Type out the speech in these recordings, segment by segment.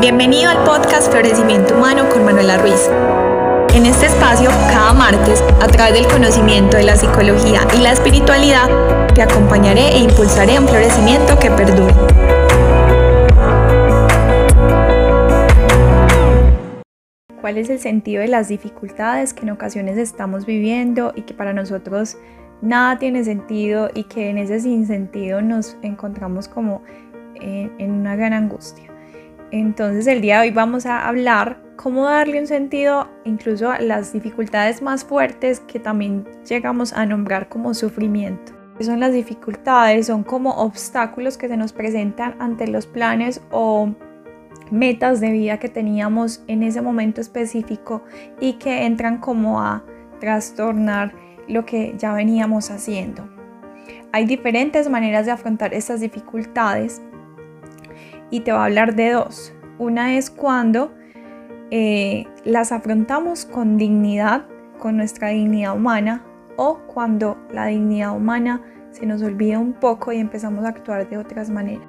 Bienvenido al podcast Florecimiento Humano con Manuela Ruiz. En este espacio, cada martes, a través del conocimiento de la psicología y la espiritualidad, te acompañaré e impulsaré un florecimiento que perdure. ¿Cuál es el sentido de las dificultades que en ocasiones estamos viviendo y que para nosotros nada tiene sentido y que en ese sinsentido nos encontramos como en, en una gran angustia? Entonces el día de hoy vamos a hablar cómo darle un sentido incluso a las dificultades más fuertes que también llegamos a nombrar como sufrimiento. ¿Qué son las dificultades? Son como obstáculos que se nos presentan ante los planes o metas de vida que teníamos en ese momento específico y que entran como a trastornar lo que ya veníamos haciendo. Hay diferentes maneras de afrontar estas dificultades y te voy a hablar de dos. Una es cuando eh, las afrontamos con dignidad, con nuestra dignidad humana, o cuando la dignidad humana se nos olvida un poco y empezamos a actuar de otras maneras.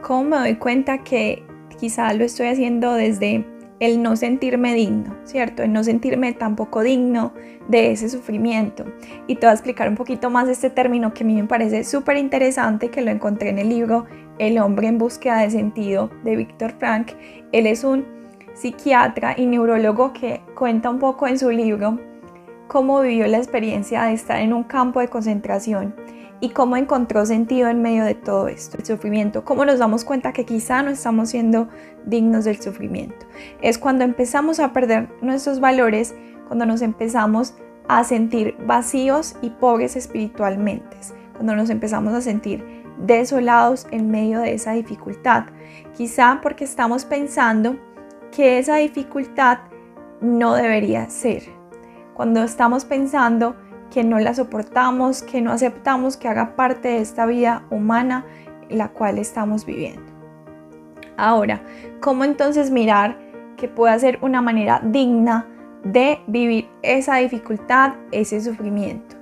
¿Cómo me doy cuenta que quizá lo estoy haciendo desde el no sentirme digno, ¿cierto? El no sentirme tampoco digno de ese sufrimiento. Y te voy a explicar un poquito más este término que a mí me parece súper interesante, que lo encontré en el libro El hombre en búsqueda de sentido de Víctor Frank. Él es un psiquiatra y neurólogo que cuenta un poco en su libro cómo vivió la experiencia de estar en un campo de concentración y cómo encontró sentido en medio de todo esto, el sufrimiento, cómo nos damos cuenta que quizá no estamos siendo dignos del sufrimiento. Es cuando empezamos a perder nuestros valores, cuando nos empezamos a sentir vacíos y pobres espiritualmente, cuando nos empezamos a sentir desolados en medio de esa dificultad, quizá porque estamos pensando que esa dificultad no debería ser. Cuando estamos pensando que no la soportamos, que no aceptamos que haga parte de esta vida humana la cual estamos viviendo. Ahora, ¿cómo entonces mirar que pueda ser una manera digna de vivir esa dificultad, ese sufrimiento?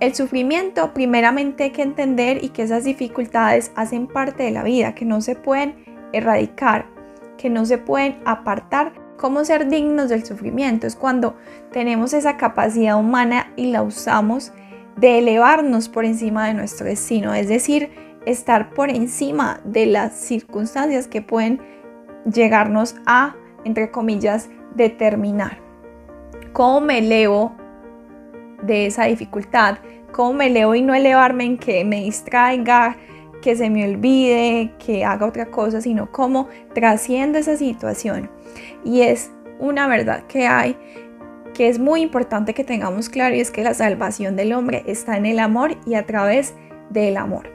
El sufrimiento primeramente hay que entender y que esas dificultades hacen parte de la vida, que no se pueden erradicar, que no se pueden apartar. ¿Cómo ser dignos del sufrimiento? Es cuando tenemos esa capacidad humana y la usamos de elevarnos por encima de nuestro destino, es decir, estar por encima de las circunstancias que pueden llegarnos a, entre comillas, determinar. ¿Cómo me elevo de esa dificultad? ¿Cómo me elevo y no elevarme en que me distraiga, que se me olvide, que haga otra cosa, sino cómo trasciende esa situación. Y es una verdad que hay que es muy importante que tengamos claro y es que la salvación del hombre está en el amor y a través del amor.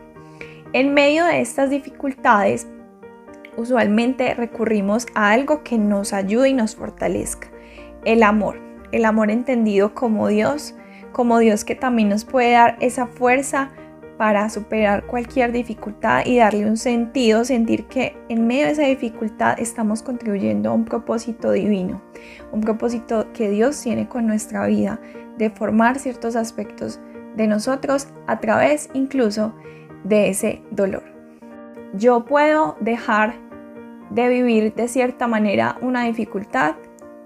En medio de estas dificultades, usualmente recurrimos a algo que nos ayude y nos fortalezca. El amor, el amor entendido como Dios, como Dios que también nos puede dar esa fuerza para superar cualquier dificultad y darle un sentido, sentir que en medio de esa dificultad estamos contribuyendo a un propósito divino, un propósito que Dios tiene con nuestra vida, de formar ciertos aspectos de nosotros a través incluso de ese dolor. Yo puedo dejar de vivir de cierta manera una dificultad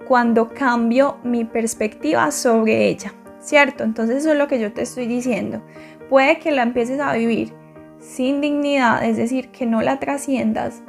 cuando cambio mi perspectiva sobre ella, ¿cierto? Entonces eso es lo que yo te estoy diciendo puede que la empieces a vivir sin dignidad, es decir, que no la trasciendas,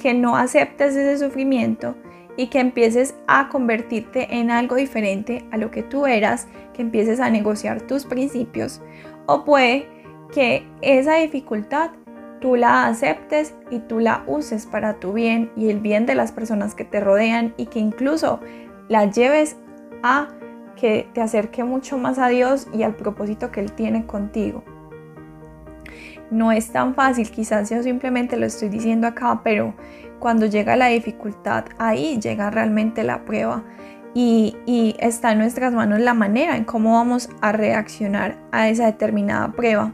que no aceptes ese sufrimiento y que empieces a convertirte en algo diferente a lo que tú eras, que empieces a negociar tus principios. O puede que esa dificultad tú la aceptes y tú la uses para tu bien y el bien de las personas que te rodean y que incluso la lleves a que te acerque mucho más a Dios y al propósito que Él tiene contigo. No es tan fácil, quizás yo simplemente lo estoy diciendo acá, pero cuando llega la dificultad, ahí llega realmente la prueba y, está en nuestras manos la manera en cómo vamos a reaccionar a esa determinada prueba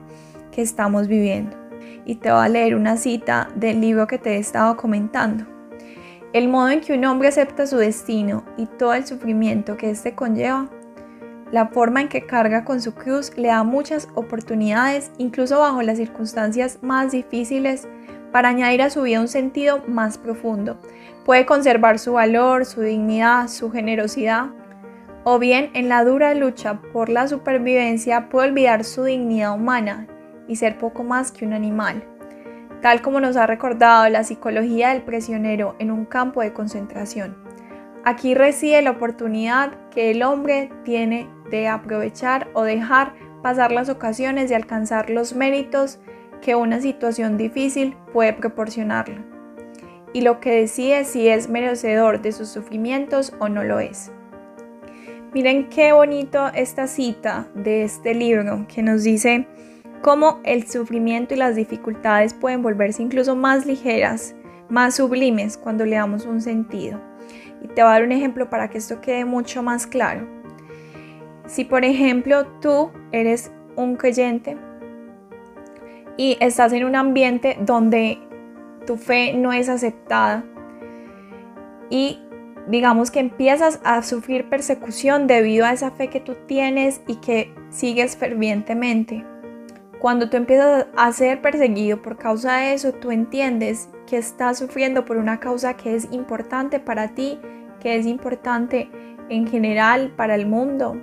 que estamos viviendo. Y te voy a leer una cita del libro que te he estado comentando. El modo en que un hombre acepta su destino y todo el sufrimiento que éste conlleva, la forma en que carga con su cruz le da muchas oportunidades, incluso bajo las circunstancias más difíciles, para añadir a su vida un sentido más profundo. Puede conservar su valor, su dignidad, su generosidad, o bien en la dura lucha por la supervivencia puede olvidar su dignidad humana y ser poco más que un animal, tal como nos ha recordado la psicología del prisionero en un campo de concentración. Aquí reside la oportunidad que el hombre tiene de aprovechar o dejar pasar las ocasiones de alcanzar los méritos que una situación difícil puede proporcionarle. Y lo que decide si es merecedor de sus sufrimientos o no lo es. Miren qué bonito esta cita de este libro que nos dice cómo el sufrimiento y las dificultades pueden volverse incluso más ligeras, más sublimes cuando le damos un sentido. Y te voy a dar un ejemplo para que esto quede mucho más claro. Si por ejemplo tú eres un creyente y estás en un ambiente donde tu fe no es aceptada y digamos que empiezas a sufrir persecución debido a esa fe que tú tienes y que sigues fervientemente. Cuando tú empiezas a ser perseguido por causa de eso, tú entiendes que estás sufriendo por una causa que es importante para ti, que es importante en general para el mundo.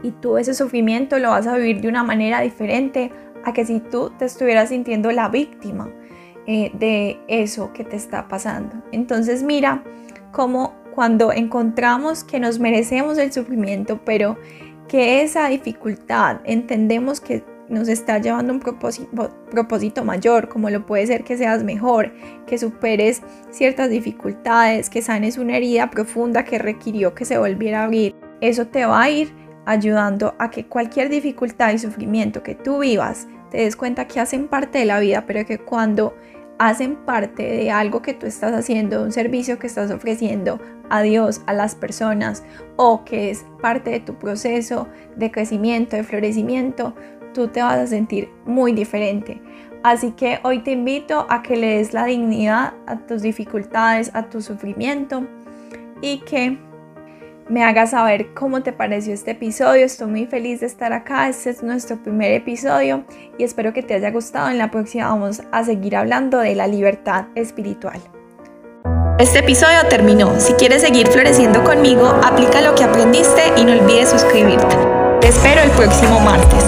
Y tú ese sufrimiento lo vas a vivir de una manera diferente a que si tú te estuvieras sintiendo la víctima eh, de eso que te está pasando. Entonces mira cómo cuando encontramos que nos merecemos el sufrimiento, pero que esa dificultad entendemos que nos está llevando a un propósito, mayor, como lo puede ser que seas mejor, que superes ciertas dificultades, que sanes una herida profunda que requirió que se volviera a abrir. Eso te va a ir ayudando a que cualquier dificultad y sufrimiento que tú vivas, te des cuenta que hacen parte de la vida, pero que cuando hacen parte de algo que tú estás haciendo, un servicio que estás ofreciendo a Dios, a las personas, o que es parte de tu proceso de crecimiento, de florecimiento, tú te vas a sentir muy diferente. Así que hoy te invito a que le des la dignidad a tus dificultades, a tu sufrimiento y que me hagas saber cómo te pareció este episodio. Estoy muy feliz de estar acá. Este es nuestro primer episodio y espero que te haya gustado. En la próxima vamos a seguir hablando de la libertad espiritual. Este episodio terminó. Si quieres seguir floreciendo conmigo, aplica lo que aprendiste y no olvides suscribirte. Te espero el próximo martes.